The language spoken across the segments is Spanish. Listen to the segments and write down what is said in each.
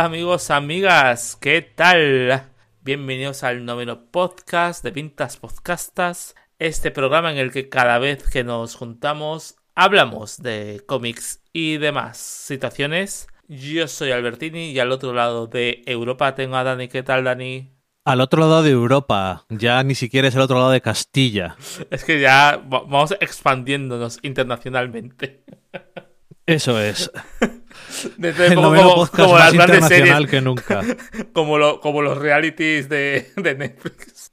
Hola amigos, amigas, ¿qué tal? Bienvenidos al noveno podcast de Pintas Podcastas, este programa en el que cada vez que nos juntamos hablamos de cómics y demás situaciones. Yo soy Albertini y al otro lado de Europa tengo a Dani. ¿Qué tal, Dani? Al otro lado de Europa, ya ni siquiera es el otro lado de Castilla. Es que ya vamos expandiéndonos internacionalmente. Eso es. Desde el como, podcast como más las grandes series, que nunca. como, lo- como los realities de, de Netflix.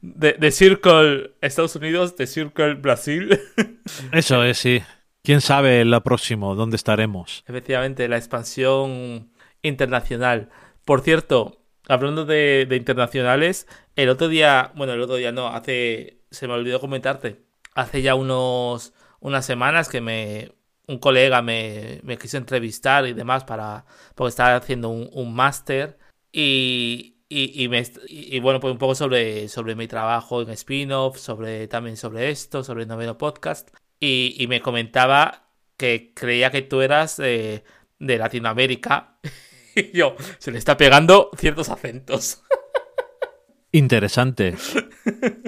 De, de Circle Estados Unidos, de Circle Brasil. Eso es, sí. ¿Quién sabe lo próximo? ¿Dónde estaremos? Efectivamente, la expansión internacional. Por cierto, hablando de, de internacionales, el otro día, bueno, el otro día no, hace, se me olvidó comentarte, hace ya unos, unas semanas que me, un colega me, me quiso entrevistar y demás para, porque estaba haciendo un, un máster y, y, y me, y bueno, pues un poco sobre, sobre mi trabajo en spin-off, sobre, también sobre esto, sobre el noveno podcast y, y me comentaba que creía que tú eras eh, de Latinoamérica. Y yo, se le está pegando ciertos acentos. Interesante.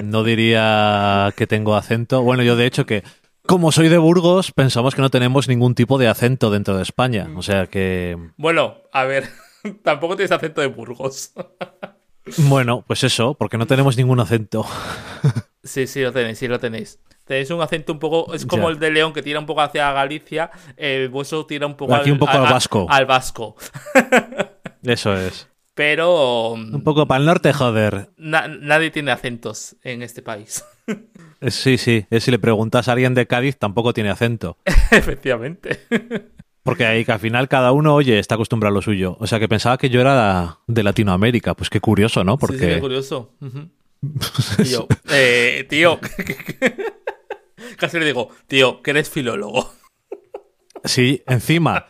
No diría que tengo acento. Bueno, yo de hecho que, como soy de Burgos, pensamos que no tenemos ningún tipo de acento dentro de España. O sea que, Bueno, a ver, tampoco tienes acento de Burgos. bueno, pues eso, porque no tenemos ningún acento. Sí, sí, lo tenéis, sí, lo tenéis. Tenéis un acento un poco. Es como Ya. el de León que tira un poco hacia Galicia. El vuestro tira un poco Aquí un poco al vasco. Al vasco. Eso es. Pero. Un poco para el norte, joder. na- nadie tiene acentos en este país. Eh, Sí, sí. Eh, Si le preguntas a alguien de Cádiz, tampoco tiene acento. Efectivamente. Porque ahí que al final cada uno, oye, está acostumbrado a lo suyo. O sea que pensaba que yo era de Latinoamérica. Pues qué curioso, ¿no? Sí, sí, qué Porque curioso. Eh, tío. Casi le digo, tío, que eres filólogo. sí, encima.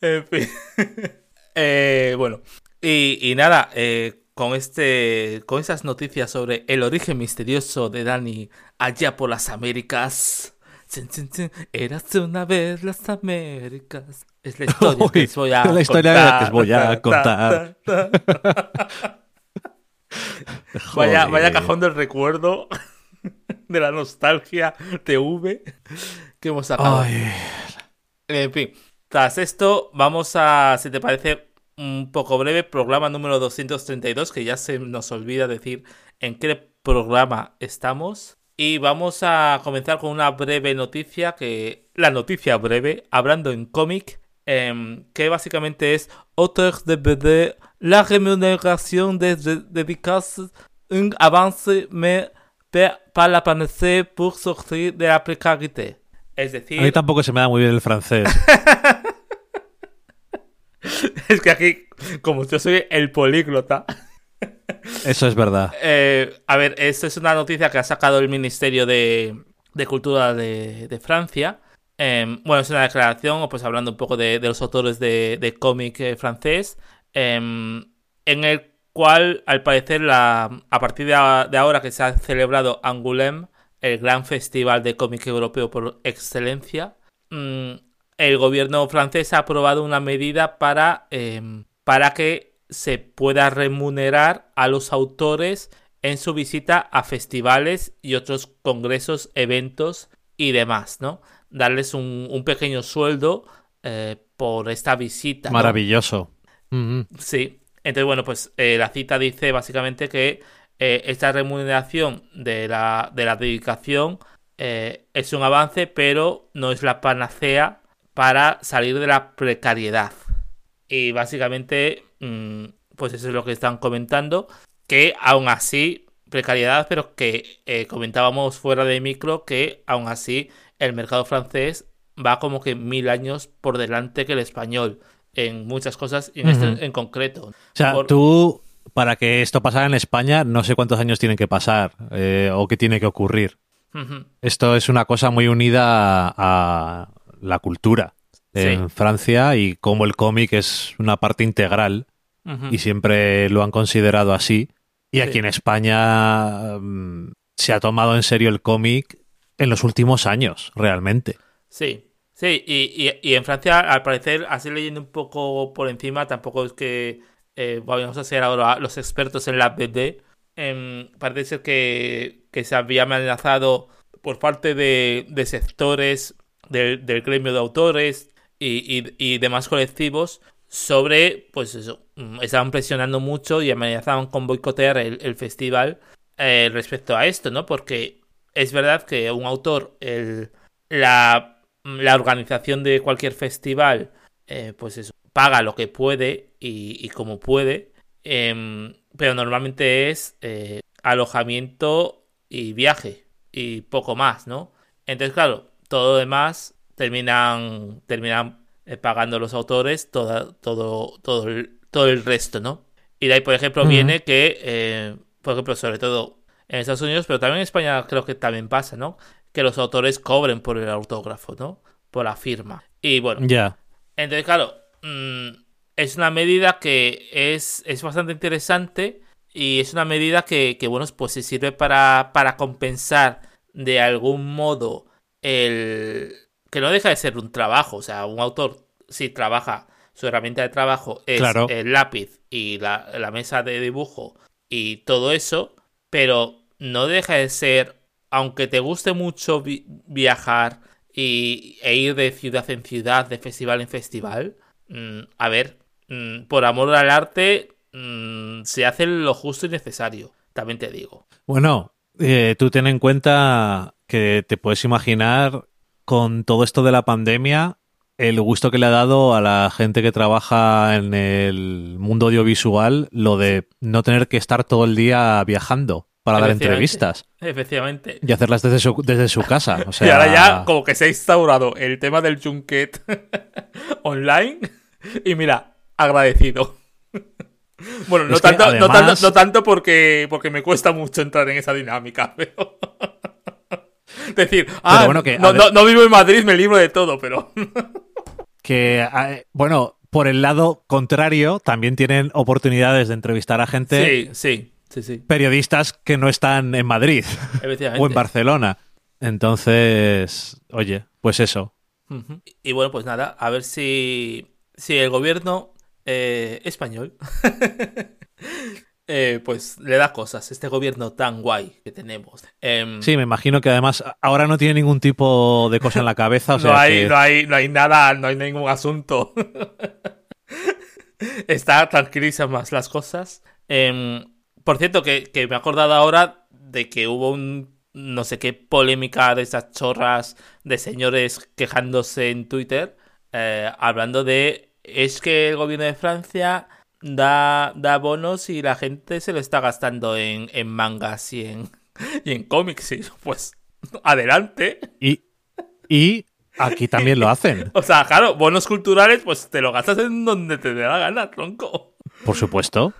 En fin. Eh, bueno. Y, y nada, eh, con este. Con esas noticias sobre el origen misterioso de Dani allá por las Américas. Chin, chin, chin. Eras una vez las Américas. Es la historia que os voy a la historia contar. que os voy a contar. Ta, ta, ta. Vaya, vaya cajón del recuerdo. De la nostalgia TV que hemos sacado. Ay, En fin, tras esto, vamos a, si te parece un poco breve, programa número 232, que ya se nos olvida decir en qué programa estamos. Y vamos a comenzar con una breve noticia, que la noticia breve, hablando en cómic, em, que básicamente es Auteur de BD, la remuneración de dedicarse un avance mais para pour sortir de la precariedad. Es decir, a mí tampoco se me da muy bien el francés. Es que aquí, como yo soy el políglota, Eso es verdad. eh, a ver, esto es una noticia que ha sacado el Ministerio de, de Cultura de, de Francia. Em, bueno, es una declaración, pues hablando un poco de, de los autores de, de cómic eh, francés, em, en el cual, al parecer, la, a partir de ahora que se ha celebrado Angoulême, el gran festival de cómic europeo por excelencia, mm, el gobierno francés ha aprobado una medida para, em, para que se pueda remunerar a los autores en su visita a festivales y otros congresos, eventos y demás, ¿no? Darles un, un pequeño sueldo eh, por esta visita. ¿no? Maravilloso. Sí. Entonces, bueno, pues eh, la cita dice básicamente que eh, esta remuneración de la, de la dedicación es un avance, pero no es la panacea para salir de la precariedad. Y básicamente, mm, pues eso es lo que están comentando, que aún así, precariedad, pero que eh, comentábamos fuera de micro que aún así el mercado francés va como que mil años por delante que el español en muchas cosas y en este en concreto. O sea, Por- tú, para que esto pasara en España, no sé cuántos años tienen que pasar eh, o qué tiene que ocurrir. Esto es una cosa muy unida a la cultura en Francia y como el cómic es una parte integral y siempre lo han considerado así. Y aquí Sí. en España mm, se ha tomado en serio el cómic en los últimos años, realmente. Sí. Sí, y, y, en Francia, al parecer, así leyendo un poco por encima, tampoco es que eh, vamos a ser ahora los expertos en la BD. Em, parece ser que, que, se había amenazado por parte de, de sectores del, gremio de autores y, demás colectivos sobre, pues eso, mm, estaban presionando mucho y amenazaban con boicotear el, el festival eh, respecto a esto, ¿no? Porque es verdad que un autor, el, la, la organización de cualquier festival, eh, pues eso, paga lo que puede y, como puede, em, pero normalmente es eh, alojamiento y viaje y poco más, ¿no? Entonces, claro, todo lo demás terminan, terminan eh, pagando los autores todo, todo, todo, el, todo el resto, ¿no? Y de ahí, por ejemplo, viene que, por ejemplo, sobre todo en Estados Unidos, pero también en España creo que también pasa, ¿no? Que los autores cobren por el autógrafo, ¿no? Por la firma. Y bueno. Ya. Entonces, claro, mm, es una medida que es, es bastante interesante y es una medida que, que bueno, pues se sirve para, para compensar de algún modo el... que no deja de ser un trabajo, o sea, un autor si trabaja, su herramienta de trabajo es el lápiz y la, la mesa de dibujo y todo eso, pero no deja de ser, aunque te guste mucho viajar y, e ir de ciudad en ciudad, de festival en festival, mm, a ver, mm, por amor al arte mm, se hace lo justo y necesario, también te digo. Bueno, eh, tú ten en cuenta que te puedes imaginar con todo esto de la pandemia el gusto que le ha dado a la gente que trabaja en el mundo audiovisual lo de no tener que estar todo el día viajando para dar entrevistas. Efectivamente. Y hacerlas desde su, desde su casa. y ahora ya como que se ha instaurado el tema del junket online. Y mira, agradecido. Bueno, no tanto, no tanto, no tanto, porque, porque me cuesta mucho entrar en esa dinámica, pero... Decir, ah, no, no, vivo en Madrid, me libro de todo, pero... que, bueno, por el lado contrario, también tienen oportunidades de entrevistar a gente. Sí, sí, sí, Periodistas que no están en Madrid o en Barcelona. Entonces, oye, pues eso. Y bueno, pues nada, a ver si, si el gobierno eh, español Eh, pues le da cosas este gobierno tan guay que tenemos. Em, sí, me imagino que además ahora no tiene ningún tipo de cosa en la cabeza. no, hay, no, hay, no hay nada, no hay ningún asunto. Está tranquilísimas las cosas. Em, por cierto, que, me he acordado ahora de que hubo un no sé qué polémica de esas chorras de señores quejándose en Twitter, eh, hablando de es que el gobierno de Francia da, da bonos y la gente se lo está gastando en, en mangas y en, y en cómics. Y pues adelante. Y, y aquí también lo hacen. o sea, claro, bonos culturales, pues te lo gastas en donde te dé la gana, tronco. Por supuesto.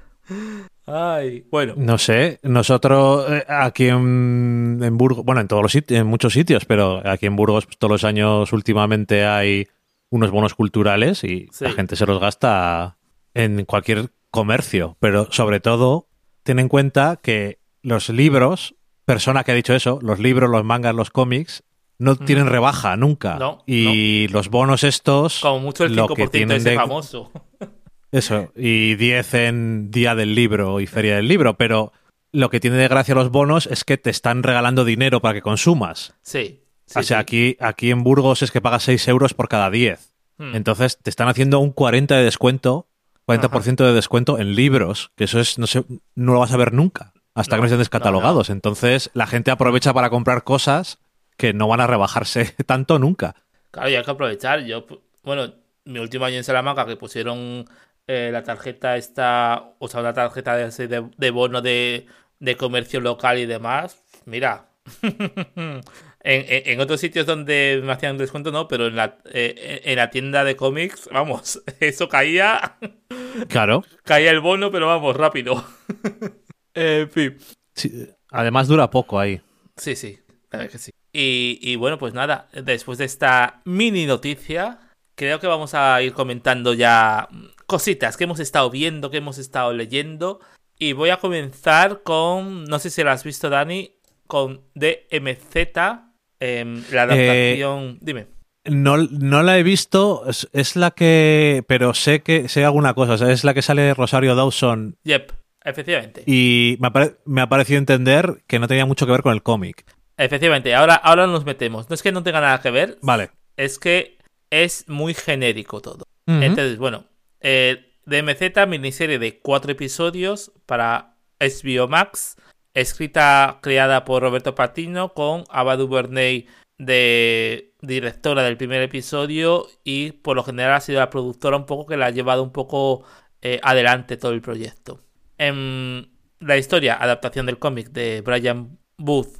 Ay, bueno. No sé, nosotros eh, aquí en, en, Burgos, bueno, en todos los sitios, en muchos sitios, pero aquí en Burgos pues, todos los años últimamente hay unos bonos culturales y la gente se los gasta en cualquier comercio, pero sobre todo ten en cuenta que los libros, persona que ha dicho eso, los libros, los mangas, los cómics, no tienen rebaja nunca. y los bonos estos... Como mucho el 5% que ese famoso. Eso, y 10 en Día del Libro y Feria del Libro, pero lo que tiene de gracia los bonos es que te están regalando dinero para que consumas. Sí. o sea, aquí, aquí en Burgos es que pagas 6 euros por cada 10. Hmm. Entonces te están haciendo un 40 de descuento 40% de descuento en libros, que eso es, no sé, no lo vas a ver nunca, hasta que no estén descatalogados. Entonces, la gente aprovecha para comprar cosas que no van a rebajarse tanto nunca. Claro, y hay que aprovechar. Yo, bueno, mi último año en Salamanca que pusieron eh, la tarjeta esta, o sea, una tarjeta de, de bono de, de comercio local y demás, mira, en, otros sitios donde me hacían descuento no, pero en la, eh, en la tienda de cómics, vamos, eso caía. Claro. Caía el bono, pero vamos, rápido. en fin. además dura poco ahí. Sí, sí, que sí. Y, y bueno, pues nada, después de esta mini noticia, creo que vamos a ir comentando ya cositas que hemos estado viendo, que hemos estado leyendo. Y voy a comenzar con, no sé si lo has visto, Dani, con DMZ, em, la adaptación... Dime. No, no la he visto, es, la que. Pero sé que sé alguna cosa. es la que sale de Rosario Dawson. Yep, efectivamente. Y me ha, parecido entender que no tenía mucho que ver con el cómic. Efectivamente, ahora, ahora nos metemos. No es que no tenga nada que ver. Vale. Es que es muy genérico todo. Entonces, bueno, eh, DMZ, miniserie de cuatro episodios para HBO Max, escrita, creada por Roberto Patino con Ava DuVernay de directora del primer episodio y por lo general ha sido la productora un poco que la ha llevado un poco eh, adelante todo el proyecto. En la historia, adaptación del cómic de Brian Booth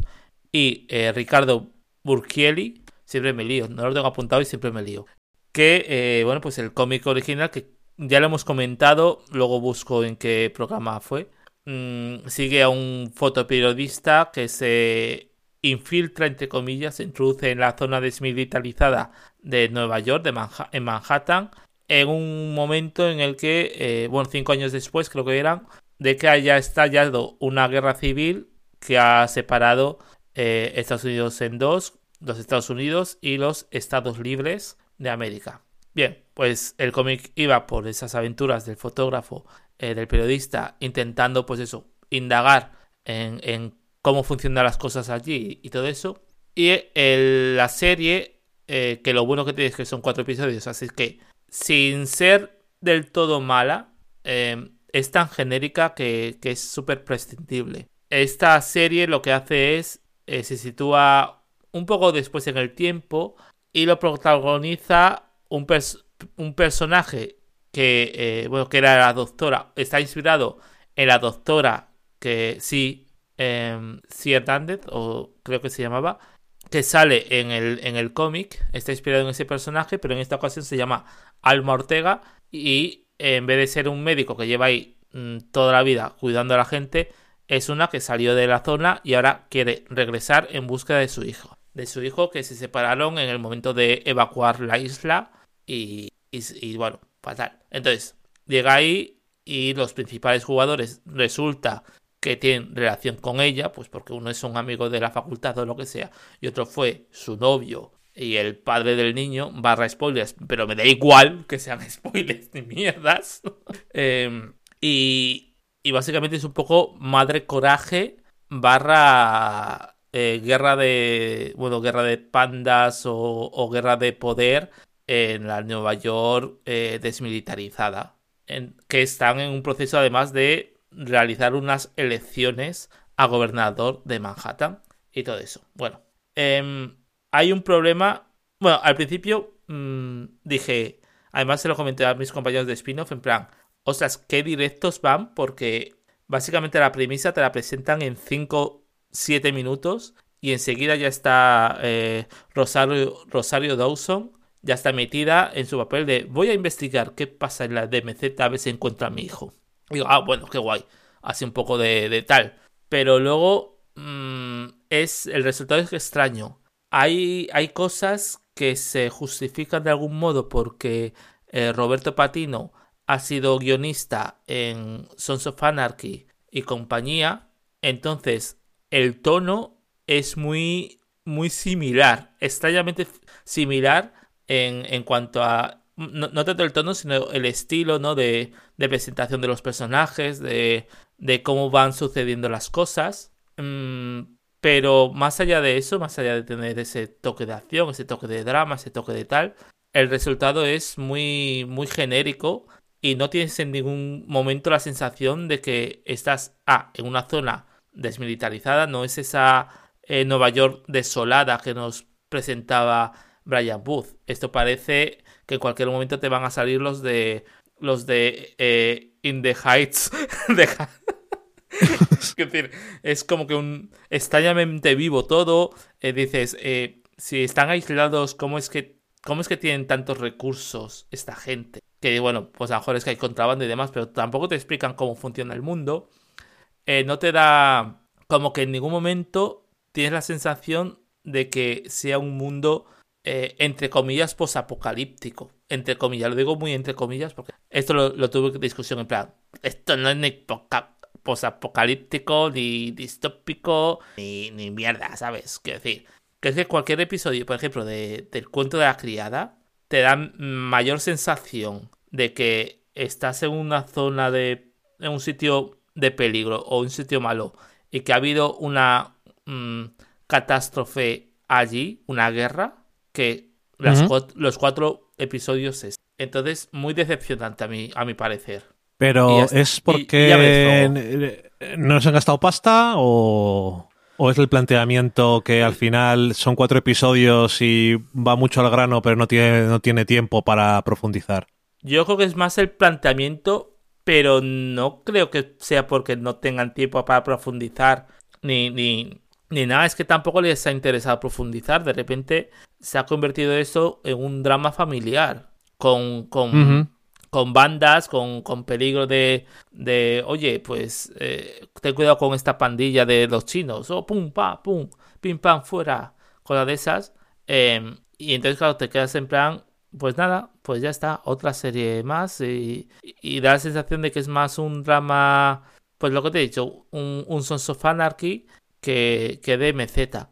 y eh, Ricardo Burchielli, siempre me lío, no lo tengo apuntado y siempre me lío. Que, eh, bueno, pues el cómic original que ya lo hemos comentado, luego busco en qué programa fue. Mm, sigue a un fotoperiodista que se infiltra, entre comillas, se introduce en la zona desmilitarizada de Nueva York, de en Manhattan, en un momento en el que, eh, bueno, cinco años después creo que eran, de que haya estallado una guerra civil que ha separado eh, Estados Unidos en dos, los Estados Unidos y los Estados Libres de América. Bien, pues el cómic iba por esas aventuras del fotógrafo, eh, del periodista, intentando, pues eso, indagar en, en cómo funcionan las cosas allí y todo eso. Y la serie, eh, que lo bueno que tiene es que son cuatro episodios, así que sin ser del todo mala, es tan genérica que, es súper prescindible. Esta serie lo que hace es, eh, se sitúa un poco después en el tiempo y lo protagoniza un, un personaje que, eh, bueno, que era la doctora, está inspirado en la doctora que sí eh, Hernández, o creo que se llamaba, que sale en el, en el cómic, está inspirado en ese personaje, pero en esta ocasión se llama Alma Ortega y en vez de ser un médico que lleva ahí mm, toda la vida cuidando a la gente, es una que salió de la zona y ahora quiere regresar en busca de su hijo. De su hijo que se separaron en el momento de evacuar la isla y, y bueno, Entonces, llega ahí y los principales jugadores resulta que tienen relación con ella, pues porque uno es un amigo de la facultad o lo que sea, y otro fue su novio y el padre del niño, barra spoilers, pero me da igual que sean spoilers ni mierdas. Em, y, básicamente es un poco madre coraje barra eh, guerra de, bueno, guerra de pandas o, guerra de poder en la Nueva York eh, desmilitarizada, que están en un proceso además de realizar unas elecciones a gobernador de Manhattan y todo eso. Bueno, em, hay un problema. Bueno, al principio mm, dije, además se lo comenté a mis compañeros de spin-off, en plan, ostras, qué directos van, porque básicamente la premisa te la presentan en 5, 7 minutos y enseguida ya está eh, Rosario Dawson, ya está metida en su papel de voy a investigar qué pasa en la DMZ a ver si encuentra a mi hijo digo, ah, bueno, qué guay. Así un poco de, tal. Pero luego mm, es el resultado es extraño. Hay, hay cosas que se justifican de algún modo porque eh, Roberto Patino ha sido guionista en Sons of Anarchy y compañía. Entonces, el tono es muy, muy similar, extrañamente similar en, cuanto a no, tanto el tono, sino el estilo, ¿no? De, presentación de los personajes, de, cómo van sucediendo las cosas. Mm, pero más allá de eso, más allá de tener ese toque de acción, ese toque de drama, ese toque de tal, el resultado es muy, muy genérico y no tienes en ningún momento la sensación de que estás, ah, en una zona desmilitarizada, no es esa eh, Nueva York desolada que nos presentaba Brian Booth. Esto parece que en cualquier momento te van a salir los de los de eh, In the Heights. es decir, es como que un extrañamente vivo todo. Eh, dices, eh, si están aislados, ¿cómo es que cómo es que tienen tantos recursos esta gente? Que bueno, pues a lo mejor es que hay contrabando y demás, pero tampoco te explican cómo funciona el mundo. no te da como que en ningún momento tienes la sensación de que sea un mundo eh, entre comillas, posapocalíptico. Entre comillas, lo digo muy entre comillas porque esto lo, tuve discusión en plan, esto no es ni posapocalíptico, ni distópico, ni, ni mierda, ¿sabes? Quiero decir, que es que cualquier episodio, por ejemplo, de, del cuento de la criada, te da mayor sensación de que estás en una zona de. en un sitio de peligro o un sitio malo y que ha habido una mm, catástrofe allí, una guerra, que los cuatro episodios es. Entonces, muy decepcionante a mi, a mi parecer. Pero es porque no se han gastado pasta o, o es el planteamiento que al final son cuatro episodios y va mucho al grano pero no tiene, no tiene tiempo para profundizar. Yo creo que es más el planteamiento, pero no creo que sea porque no tengan tiempo para profundizar ni, ni, ni nada. Es que tampoco les ha interesado profundizar. De repente se ha convertido eso en un drama familiar con, con, con bandas, con, con peligro de, de oye, pues eh, ten cuidado con esta pandilla de los chinos. O oh, pum, pa, pum, pim, pam, fuera. Cosas de esas. Em, y entonces, claro, te quedas en plan, pues nada, pues ya está, otra serie más y, da la sensación de que es más un drama, pues lo que te he dicho, un, un Sons of Anarchy que, que de MZ.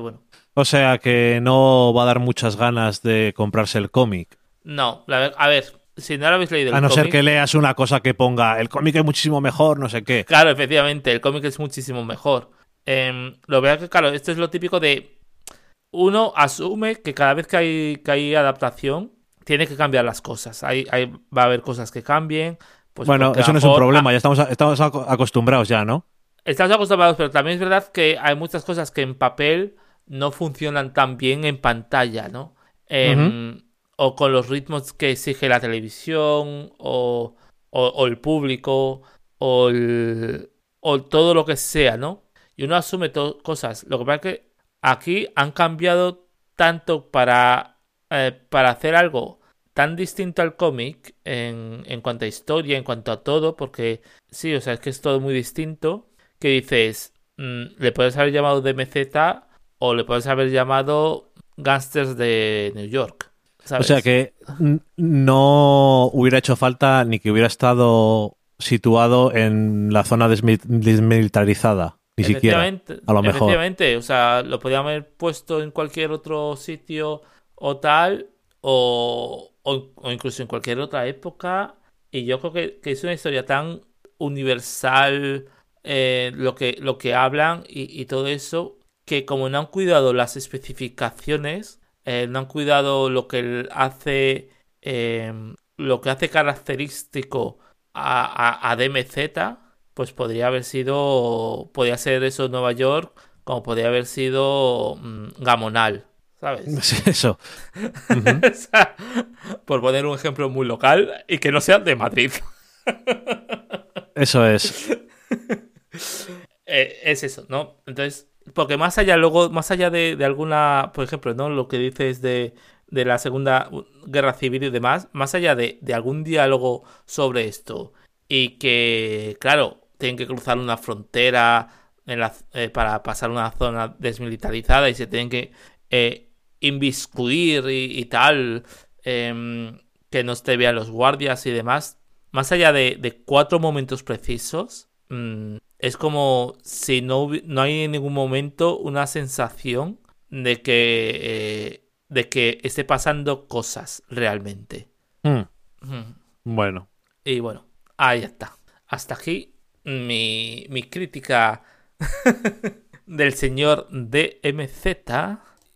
bueno. O sea que no va a dar muchas ganas de comprarse el cómic. No, a ver, si no lo habéis leído el A no ser que leas una cosa que ponga el cómic es muchísimo mejor, no sé qué. Claro, efectivamente, el cómic es muchísimo mejor. Eh, lo veo que, claro, esto es lo típico de uno asume que cada vez que hay, que hay adaptación, tiene que cambiar las cosas. Hay, va a haber cosas que cambien. Pues bueno, eso no es un problema, ya estamos, estamos acostumbrados ya, ¿no? Estamos acostumbrados, pero también es verdad que hay muchas cosas que en papel no funcionan tan bien en pantalla, ¿no? Em, o con los ritmos que exige la televisión, o, o, el público, o, o todo lo que sea, ¿no? Y uno asume cosas. Lo que pasa es que Aquí han cambiado tanto para, eh, para hacer algo tan distinto al cómic en, en, cuanto a historia, en cuanto a todo, porque sí, o sea, es que es todo muy distinto, que dices, mm, le puedes haber llamado DMZ o le puedes haber llamado Gangsters de New York. O sea que no hubiera hecho falta ni que hubiera estado situado en la zona desmilitarizada. Ni siquiera. A lo mejor. Efectivamente, o sea, lo podíamos haber puesto en cualquier otro sitio o tal, o, o, incluso en cualquier otra época. Y yo creo que, es una historia tan universal eh, lo, que, lo que hablan y, todo eso, que como no han cuidado las especificaciones, eh, no han cuidado lo que hace, eh, lo que hace característico a, a, a DMZ, pues podría haber sido, podría ser eso Nueva York, como podría haber sido mm, Gamonal, ¿sabes? eso. por poner un ejemplo muy local y que no sea de Madrid. eso es. Eh, es eso, ¿no? Entonces, porque más allá, luego, más allá de, alguna, por ejemplo, ¿no? Lo que dices de, de la Segunda Guerra Civil y demás, más allá de, de algún diálogo sobre esto y que, claro, tienen que cruzar una frontera eh, para pasar una zona desmilitarizada y se tienen que eh, inviscuir y, tal, em, que no te vean los guardias y demás. Más allá de, cuatro momentos precisos, mm, es como si no, no hay en ningún momento una sensación de que, eh, de que esté pasando cosas realmente. Hmm. Bueno. Y bueno, ahí está. Hasta aquí mi, mi crítica del señor DMZ.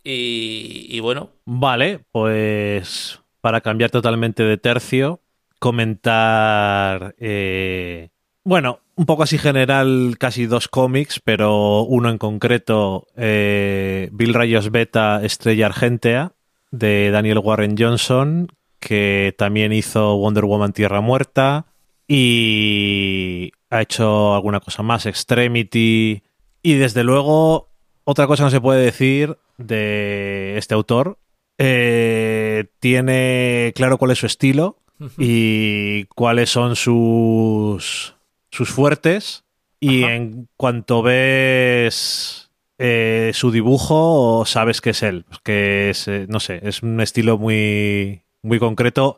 Y, y bueno. Vale, pues para cambiar totalmente de tercio, comentar. Eh, bueno, un poco así general, casi dos cómics, pero uno en concreto, eh, Bill Rayos Beta, Estrella Argentea, de Daniel Warren Johnson, que también hizo Wonder Woman Tierra Muerta, y ha hecho alguna cosa más, Extremity. Y desde luego, otra cosa no se puede decir de este autor. Eh, tiene claro cuál es su estilo y cuáles son sus, sus fuertes. Y en cuanto ves eh, su dibujo, sabes que es él. Que es, eh, no sé, es un estilo muy, muy concreto,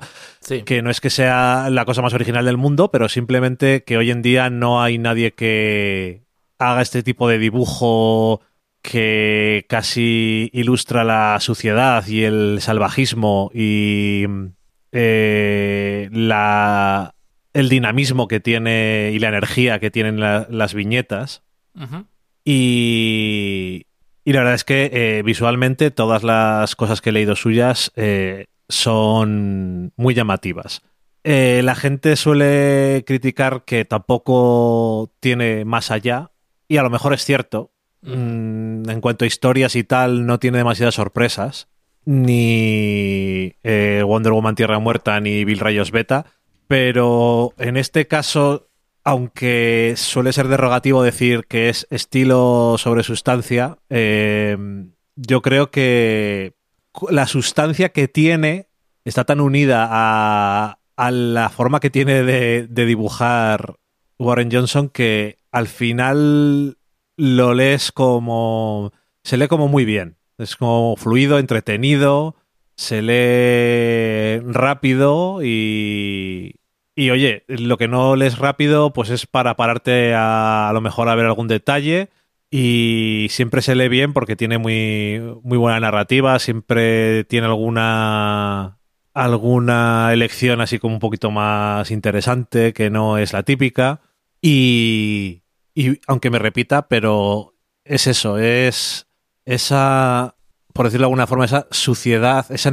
que no es que sea la cosa más original del mundo, pero simplemente que hoy en día no hay nadie que haga este tipo de dibujo que casi ilustra la suciedad y el salvajismo y eh, la, el dinamismo que tiene y la energía que tienen las viñetas. y, y, la verdad es que eh, visualmente todas las cosas que he leído suyas eh, son muy llamativas. la gente suele criticar que tampoco tiene más allá, y a lo mejor es cierto. Mm, en cuanto a historias y tal, no tiene demasiadas sorpresas. Ni Wonder Woman Tierra Muerta ni Bill Rayos Beta pero en este caso, aunque suele ser derogativo decir que es estilo sobre sustancia, eh, yo creo que la sustancia que tiene está tan unida a, la forma que tiene de, dibujar Warren Johnson que al final lo lees como... se lee como muy bien. Es como fluido, entretenido, se lee rápido y, y oye, lo que no lees rápido, pues es para pararte a, a lo mejor a ver algún detalle. Y siempre se lee bien porque tiene muy, muy buena narrativa, siempre tiene alguna alguna elección así como un poquito más interesante, que no es la típica. Y, y aunque me repita, pero es eso, es esa, por decirlo de alguna forma, esa suciedad, esa,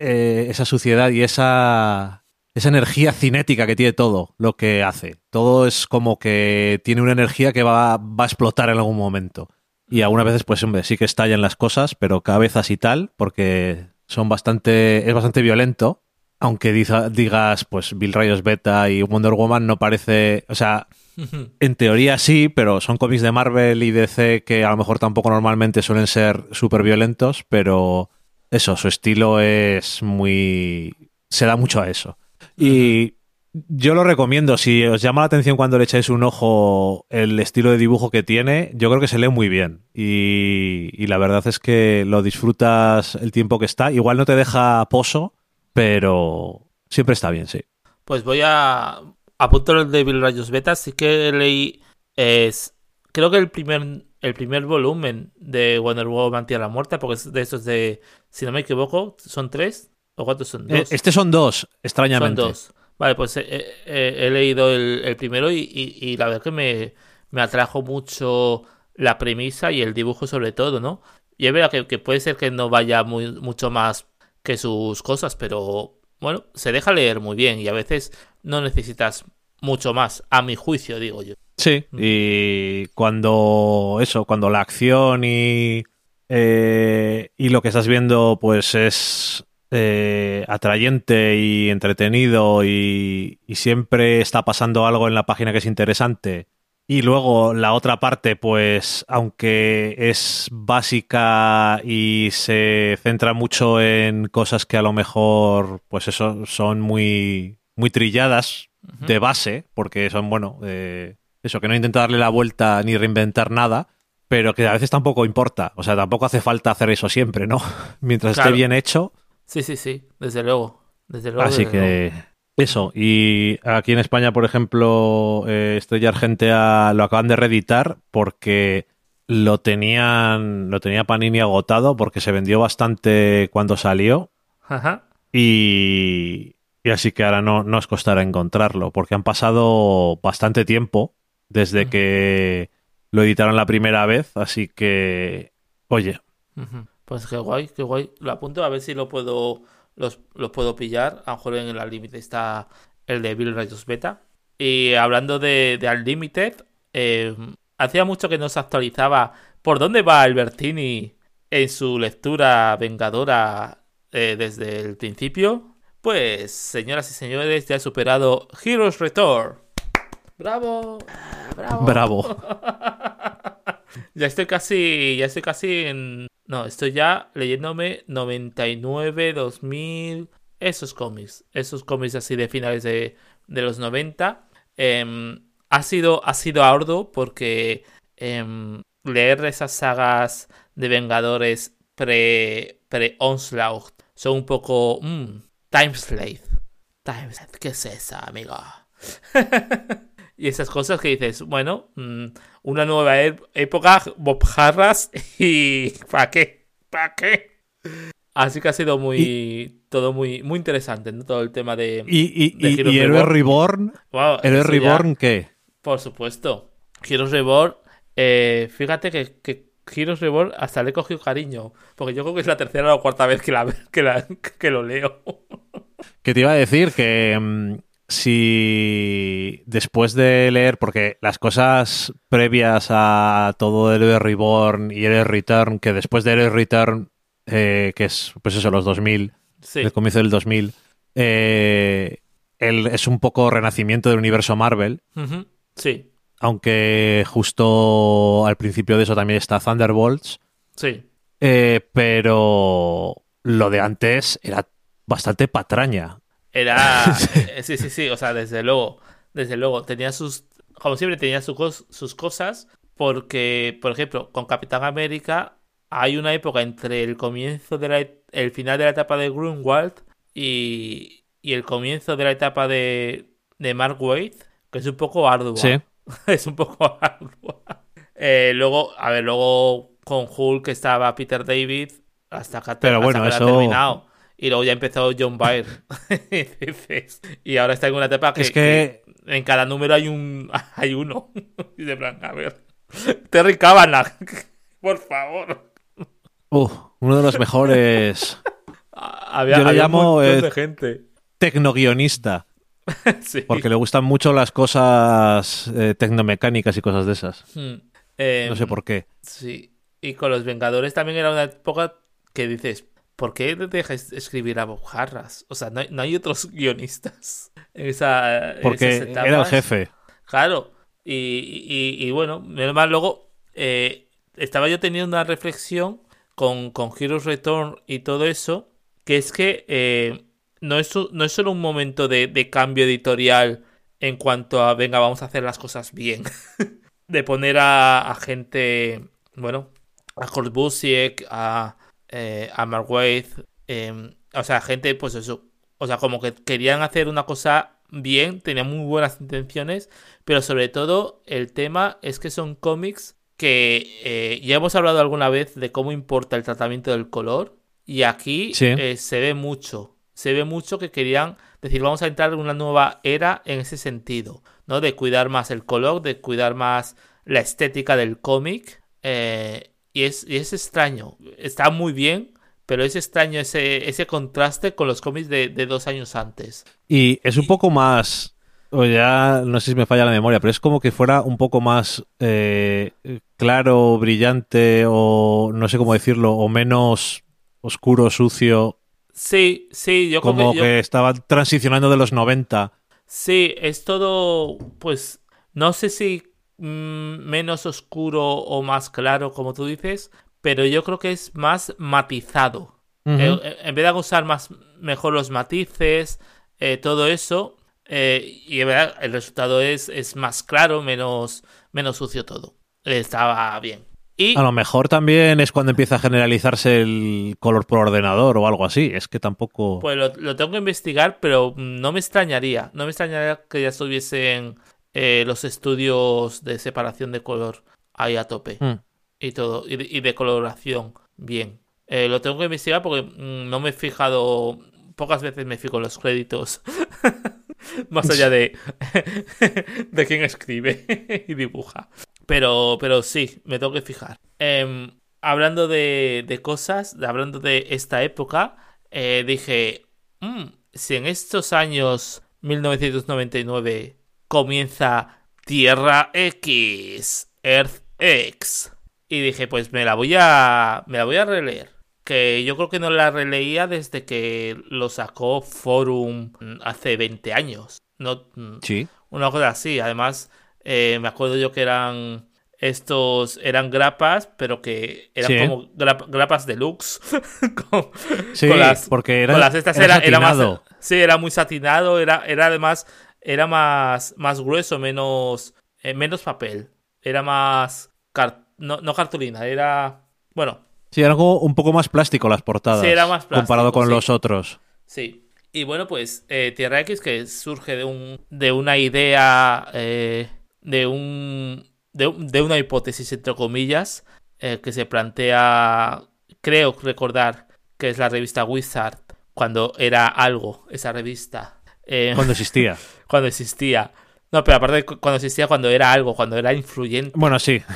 eh, esa suciedad y esa esa energía cinética que tiene todo lo que hace. Todo es como que tiene una energía que va, va a explotar en algún momento. Y algunas veces, pues hombre, sí que estallan las cosas, pero cabezas y tal, porque son bastante. es bastante violento. Aunque digas, pues Bill Rayos Beta y Wonder Woman no parece. O sea, en teoría sí, pero son cómics de Marvel y DC que a lo mejor tampoco normalmente suelen ser súper violentos, pero eso, su estilo es muy. se da mucho a eso. Y yo lo recomiendo. Si os llama la atención cuando le echáis un ojo el estilo de dibujo que tiene, yo creo que se lee muy bien. Y, la verdad es que lo disfrutas el tiempo que está. Igual no te deja pozo, pero siempre está bien, sí. Pues voy a apuntar el de Bill Rayos Beta. Sí que leí. Es, creo que el primer, el primer volumen de Wonder Woman Tierra Muerta, porque es de estos de. Si no me equivoco, son tres. ¿O cuántos son? Eh, este son dos, extrañamente. Son dos. Vale, pues eh, eh, he leído el, primero y, la verdad que me, me, atrajo mucho la premisa y el dibujo sobre todo, ¿no? Y es verdad que, puede ser que no vaya muy, mucho más que sus cosas, pero bueno, se deja leer muy bien y a veces no necesitas mucho más, a mi juicio, digo yo. Sí, mm. y cuando eso, cuando la acción y, y lo que estás viendo pues es eh, atrayente y entretenido y, siempre está pasando algo en la página que es interesante. Y luego la otra parte, pues, aunque es básica y se centra mucho en cosas que a lo mejor, pues eso, son muy, muy trilladas de base, porque son, bueno, eh, eso, que no intenta darle la vuelta ni reinventar nada, pero que a veces tampoco importa. O sea, tampoco hace falta hacer eso siempre, ¿no? Mientras esté bien hecho, Sí, sí, sí, desde luego. Desde luego Así que eso. Y aquí en España, por ejemplo, eh, Estrella Argentea lo acaban de reeditar porque lo tenían, lo tenía Panini agotado porque se vendió bastante cuando salió. Ajá. Y, y así que ahora no, no os costará encontrarlo porque han pasado bastante tiempo desde que lo editaron la primera vez. Así que, oye, pues qué guay, qué guay. Lo apunto a ver si lo puedo los, puedo pillar. A lo mejor en el Unlimited está el de Bill Rayos Beta. Y hablando de, de Unlimited, eh, hacía mucho que no se actualizaba por dónde va Albertini en su lectura vengadora eh, desde el principio. Pues, señoras y señores, ya ha superado Heroes Return. ¡Bravo! ¡Bravo! ¡Bravo! ya estoy casi. Ya estoy casi en no, estoy ya leyéndome 99, 2000, esos cómics, esos cómics así de finales de, los 90. Em, ha, sido, ha sido arduo porque em, leer esas sagas de Vengadores pre, pre Onslaught son un poco... Mmm, Time Slave. Time ¿qué es esa, amigo? y esas cosas que dices, bueno, mm, una nueva época, Bob Harras y ¿para qué? ¿Para qué? Así que ha sido muy todo muy muy interesante, ¿no? Todo el tema de y y, y, Héroe Reborn, Héroe Reborn qué? Por supuesto. Heroes Reborn, eh, fíjate que, que Heroes Reborn hasta le he cogido cariño, porque yo creo que es la tercera o cuarta vez que la que, que lo leo. Que te iba a decir que mm, si después de leer, porque las cosas previas a todo el Reborn y el Return, que después de el Return, eh, que es pues eso, los 2000, el comienzo del 2000, eh, es un poco renacimiento del universo Marvel. Sí. Aunque justo al principio de eso también está Thunderbolts. Sí. Eh, pero lo de antes era bastante patraña. Era. Eh, sí, sí, sí. O sea, desde luego. Desde luego. Tenía sus. Como siempre, tenía sus cosas. Porque, por ejemplo, con Capitán América hay una época entre el comienzo de la. El final de la etapa de Grunwald y. Y el comienzo de la etapa de. De Mark Waid. Que es un poco ardua. Sí. es un poco ardua. Eh, luego, a ver, luego con Hulk estaba Peter David. Hasta que, Pero bueno, eso... terminado y luego ya empezó John Byrne. y ahora está en una etapa que, es que... en cada número hay un hay uno. y de plan, a ver. Terry Cavanagh, por favor. Uh, uno de los mejores. Había, Yo lo llamo un de gente. tecnoguionista. sí. Porque le gustan mucho las cosas eh, tecnomecánicas y cosas de esas. Hmm. no sé em, por qué. Sí. Y con los Vengadores también era una época que dices, ¿por qué dejas escribir a Bob Harras? O sea, no hay, otros guionistas en esa. Porque era el jefe. Claro. Y, y, bueno, menos mal luego eh, estaba yo teniendo una reflexión con, con Heroes Return y todo eso, que es que eh, no, es, no es solo un momento de, cambio editorial en cuanto a, venga, vamos a hacer las cosas bien. de poner a, gente, bueno, a Kurt Busiek, a eh, a Mark em, o sea, gente, pues eso, o sea, como que querían hacer una cosa bien, tenían muy buenas intenciones, pero sobre todo el tema es que son cómics que eh, ya hemos hablado alguna vez de cómo importa el tratamiento del color y aquí eh, se ve mucho, se ve mucho que querían decir vamos a entrar en una nueva era en ese sentido, ¿no? De cuidar más el color, de cuidar más la estética del cómic. Eh, y es, es extraño. Está muy bien, pero es extraño ese, ese contraste con los cómics de, dos años antes. Y es un poco más. O ya no sé si me falla la memoria, pero es como que fuera un poco más eh, claro, brillante, o no sé cómo decirlo, o menos oscuro, sucio. Sí, sí, yo como que, que estaba transicionando de los 90. Sí, es todo, pues, no sé si menos oscuro o más claro, como tú dices, pero yo creo que es más matizado. Eh, eh, en vez de usar más mejor los matices, eh, todo eso, y el resultado es, es más claro, menos, menos sucio todo. Estaba bien. Y... A lo mejor también es cuando empieza a generalizarse el color por ordenador o algo así. Es que tampoco. Pues lo, lo tengo que investigar, pero no me extrañaría. No me extrañaría que ya estuviesen eh, los estudios de separación de color ahí a tope. Hmm. Y todo, y de, coloración, bien. Eh, lo tengo que investigar porque mm, no me he fijado, pocas veces me fijo en los créditos. Más allá de, de quién escribe y dibuja. Pero, pero sí, me tengo que fijar. Em, hablando de, de, cosas, hablando de esta época, eh, dije, mm, si en estos años 1999 comienza Tierra X, Earth X. Y dije, pues me la voy a. me la voy a releer. Que yo creo que no la releía desde que lo sacó Forum hace 20 años. No, sí. Una cosa así. Además, eh, me acuerdo yo que eran. Estos eran grapas, pero que eran como grapas deluxe. con, sí, porque era, las estas era, era, más. Sí, era muy satinado. Era, era además era más, más grueso, menos, eh, menos papel. Era más... no, no cartulina, era... Bueno. Sí, era algo un poco más plástico las portadas. Sí, era más plástico, Comparado con los otros. Sí. Y bueno, pues eh, Tierra X que surge de, un, de una idea, eh, de, un, de, una hipótesis, entre comillas, eh, que se plantea, creo recordar que es la revista Wizard, cuando era algo, esa revista. Cuando existía. cuando existía. No, pero aparte cuando existía, cuando era algo, cuando era influyente. Bueno, sí.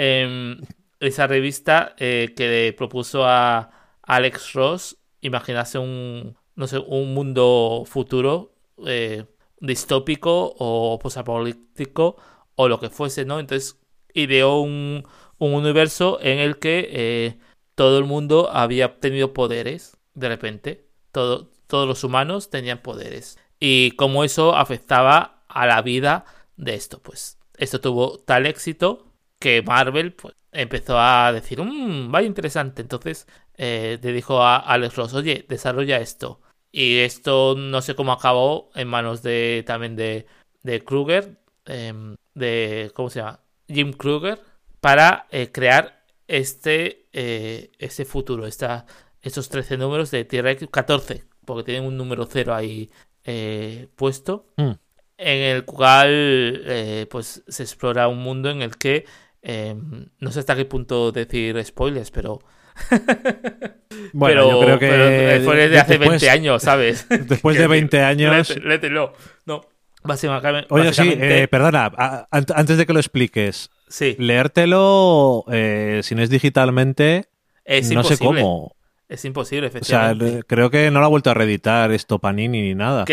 Em, esa revista que le propuso a Alex Ross imaginarse un, no sé, un mundo futuro eh, distópico o posapocalíptico o lo que fuese, ¿no? Entonces ideó un, un universo en el que eh, todo el mundo había obtenido poderes de repente. Todo, todos los humanos tenían poderes. Y como eso afectaba a la vida de esto, pues esto tuvo tal éxito que Marvel pues, empezó a decir, mmm, vaya interesante. Entonces eh, le dijo a Alex Ross, oye, desarrolla esto. Y esto no sé cómo acabó en manos de también de, de Kruger, em, de, ¿cómo se llama? Jim Kruger, para eh, crear este, este futuro, estos 13 números de Tierra X, 14, porque tienen un número cero ahí eh, puesto, mm. en el cual pues se explora un mundo en el que em, no sé hasta qué punto decir spoilers, pero bueno, pero, yo creo que. después de hace 20 años, ¿sabes? Después de 20 años. Lételo. No. Básicamente. Oye, sí, eh, perdona, antes de que lo expliques. Sí. Leértelo, eh, si no es digitalmente, es no sé cómo. Es imposible, efectivamente. O sea, creo que no lo ha vuelto a reeditar esto Panini ni nada.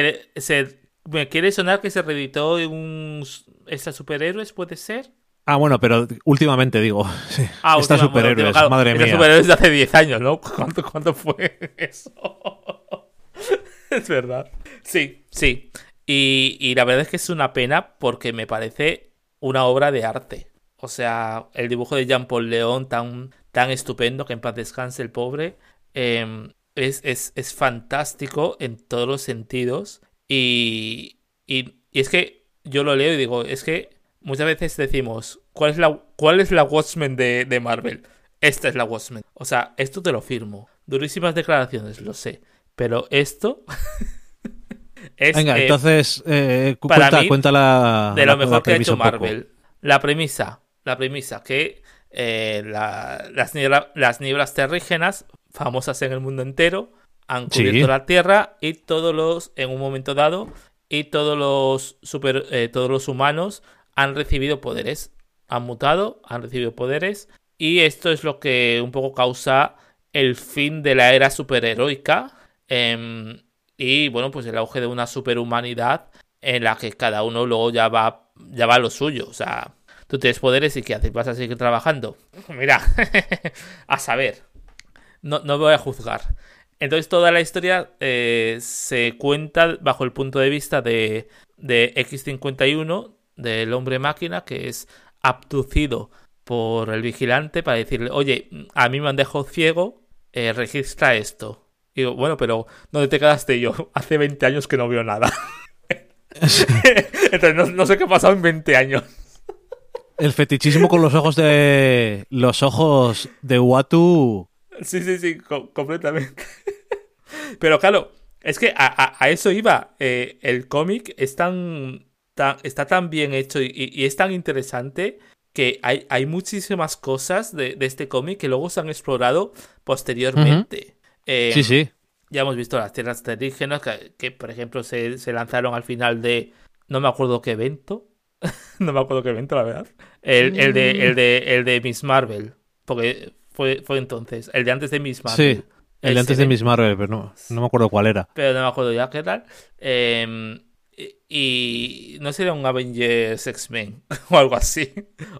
me quiere sonar que se reeditó un. ¿Esta superhéroes puede ser? Ah, bueno, pero últimamente digo. Sí. Ah, Está superhéroes, madre mía. superhéroes de hace 10 años, ¿no? ¿Cuánto, ¿Cuánto, fue eso? es verdad. Sí, sí. Y, y, la verdad es que es una pena porque me parece una obra de arte. O sea, el dibujo de Jean Paul León tan, tan estupendo, que en paz descanse el pobre, em, es, es, es, fantástico en todos los sentidos. Y, y, y es que yo lo leo y digo, es que muchas veces decimos, ¿cuál es la, cuál es la Watchmen de, de Marvel? Esta es la Watchmen. O sea, esto te lo firmo. Durísimas declaraciones, lo sé. Pero esto. es, Venga, eh, entonces, eh, cuenta, cuenta, la. De lo mejor que ha hecho Marvel. La premisa. La premisa que eh, las, las nieblas terrígenas, famosas en el mundo entero, han cubierto la Tierra y todos los, en un momento dado, y todos los super, todos los humanos han recibido poderes. Han mutado, han recibido poderes. Y esto es lo que un poco causa el fin de la era superheroica. Em, y bueno, pues el auge de una superhumanidad en la que cada uno luego ya va, ya va a lo suyo. O sea, tú tienes poderes y ¿qué haces? ¿Vas a seguir trabajando? Mira, a saber. No, no voy a juzgar. Entonces toda la historia eh, se cuenta bajo el punto de vista de, de X51, del hombre máquina que es abducido por el vigilante para decirle, oye, a mí me han dejado ciego, eh, registra esto. Y digo, bueno, pero ¿dónde te quedaste yo? Hace 20 años que no veo nada. Entonces no, sé qué ha pasado en 20 años. El fetichismo con los ojos de. Los ojos de Watu. Sí, sí, sí, completamente. Pero claro, es que a, eso iba. Eh, el cómic es tan está tan bien hecho y, es tan interesante que hay, hay muchísimas cosas de, este cómic que luego se han explorado posteriormente. Em, sí, sí. Ya hemos visto las tierras terrígenas que, por ejemplo, se, lanzaron al final de. No me acuerdo qué evento. no me acuerdo qué evento, la verdad. El, el, de, el, de, el de Miss Marvel. Porque fue, fue entonces. El de antes de Miss Marvel. Sí. El de antes de Miss Marvel, pero no, no me acuerdo cuál era. Pero no me acuerdo ya qué tal. Eh, y no sería un Avengers X-Men o algo así.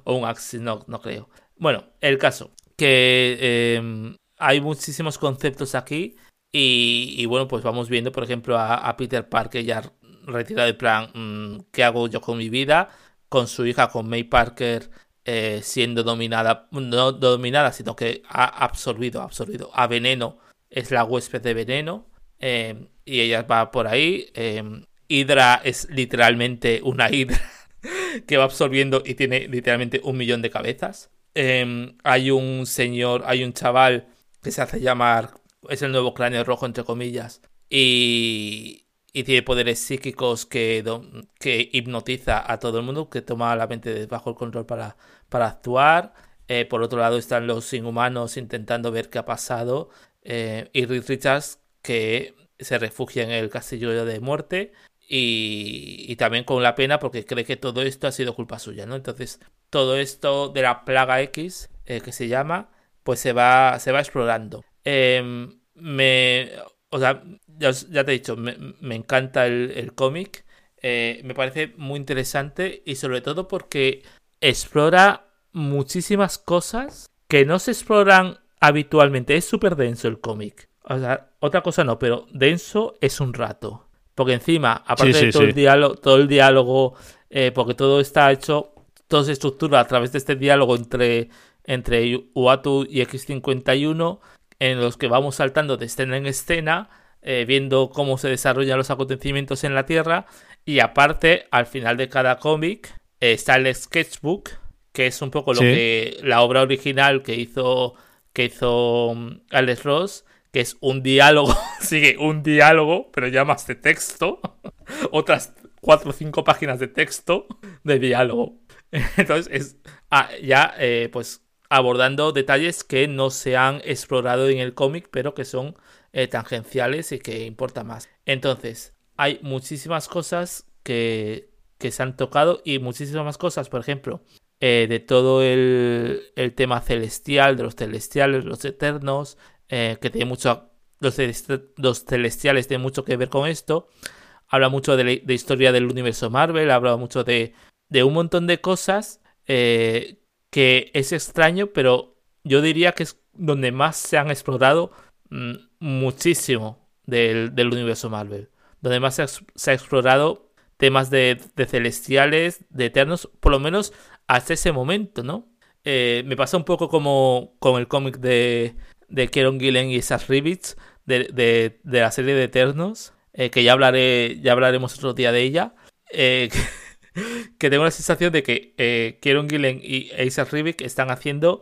O un Axis, no, no creo. Bueno, el caso. Que em, hay muchísimos conceptos aquí. Y, bueno, pues vamos viendo, por ejemplo, a, Peter Parker ya retirado de plan, mm, ¿qué hago yo con mi vida? Con su hija, con May Parker, eh, siendo dominada, no dominada, sino que ha absorbido, absorbido a Veneno, es la huésped de Veneno, em, y ella va por ahí. Em, Hydra es literalmente una Hydra que va absorbiendo y tiene literalmente un millón de cabezas. Em, hay un señor, hay un chaval que se hace llamar, es el nuevo cráneo rojo, entre comillas, y, y tiene poderes psíquicos que, que hipnotiza a todo el mundo, que toma la mente bajo el control para, para actuar. Eh, por otro lado están los inhumanos intentando ver qué ha pasado. Eh, y Reed Richards que se refugia en el castillo de muerte. Y, y, también con la pena porque cree que todo esto ha sido culpa suya, ¿no? Entonces, todo esto de la plaga X, eh, que se llama, pues se va, se va explorando. Em, me, o sea, ya, te he dicho, me, encanta el, cómic. me parece muy interesante y sobre todo porque explora muchísimas cosas que no se exploran habitualmente. Es súper denso el cómic. O sea, otra cosa no, pero denso es un rato. Porque encima, aparte de todo, El diálogo, todo el diálogo, eh, porque todo está hecho, todo se estructura a través de este diálogo entre, entre Uatu y X51, en los que vamos saltando de escena en escena, eh, viendo cómo se desarrollan los acontecimientos en la Tierra. Y aparte, al final de cada cómic, eh, está el sketchbook, que es un poco lo que la obra original que hizo que hizo mm, Alex Ross, que es un diálogo, sigue un diálogo, pero ya más de texto, otras cuatro o cinco páginas de texto de diálogo. Entonces es ah, ya eh, pues abordando detalles que no se han explorado en el cómic, pero que son eh, tangenciales y que importa más. Entonces, hay muchísimas cosas que, que se han tocado y muchísimas más cosas, por ejemplo, eh, de todo el, tema celestial, de los celestiales, los eternos, eh, que tiene mucho, los, celestiales tienen mucho que ver con esto. Habla mucho de, historia del universo Marvel, habla mucho de, de un montón de cosas que es extraño, pero yo diría que es donde más se han explorado mm, muchísimo del, del, universo Marvel. Donde más se ha, explorado temas de, de, celestiales, de eternos, por lo menos hasta ese momento, ¿no? Eh, me pasa un poco como con el cómic de, de Kieron Gillen y esas Ribbits de, de, la serie de Eternos, eh, que ya hablaré, ya hablaremos otro día de ella. Eh, que, tengo la sensación de que Kieron Gillen y Isaac Ribic están haciendo